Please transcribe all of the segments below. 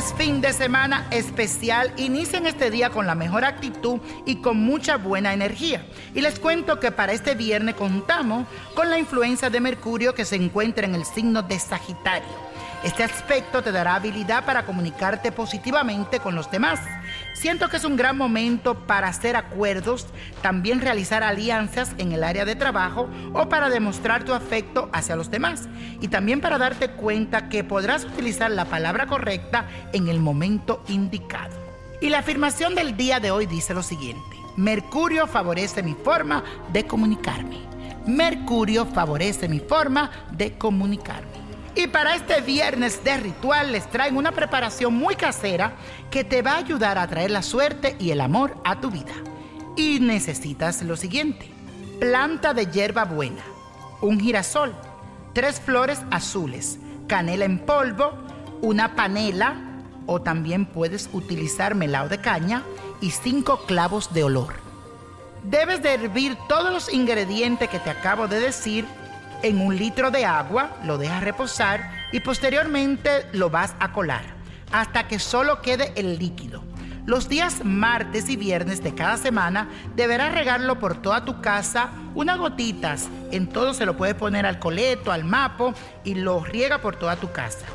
Viernes, fin de semana especial. Inicien este día con la mejor actitud y con mucha buena energía. Y les cuento que para este viernes contamos con la influencia de Mercurio que se encuentra en el signo de Sagitario. Este aspecto te dará habilidad para comunicarte positivamente con los demás. Siento que es un gran momento para hacer acuerdos, también realizar alianzas en el área de trabajo o para demostrar tu afecto hacia los demás. Y también para darte cuenta que podrás utilizar la palabra correcta en el momento indicado. Y la afirmación del día de hoy dice lo siguiente. Mercurio favorece mi forma de comunicarme. Mercurio favorece mi forma de comunicarme. Y para este viernes de ritual les traigo una preparación muy casera que te va a ayudar a traer la suerte y el amor a tu vida. Y necesitas lo siguiente. Planta de hierba buena, un girasol, tres flores azules, canela en polvo, una panela o también puedes utilizar melao de caña y cinco clavos de olor. Debes de hervir todos los ingredientes que te acabo de decir en un litro de agua, lo dejas reposar y posteriormente lo vas a colar hasta que solo quede el líquido. Los días martes y viernes de cada semana deberás regarlo por toda tu casa, unas gotitas, en todo se lo puedes poner al coleto, al mapo y lo riega por toda tu casa.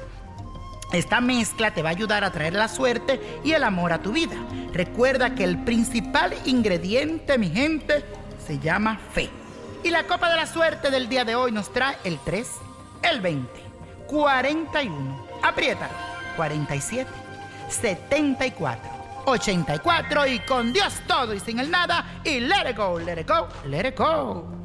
Esta mezcla te va a ayudar a traer la suerte y el amor a tu vida. Recuerda que el principal ingrediente, mi gente, se llama fe. Y la copa de la suerte del día de hoy nos trae el 3, el 20, 41, apriétalo, 47, 74, 84 y con Dios todo y sin el nada y let it go, let it go, let it go.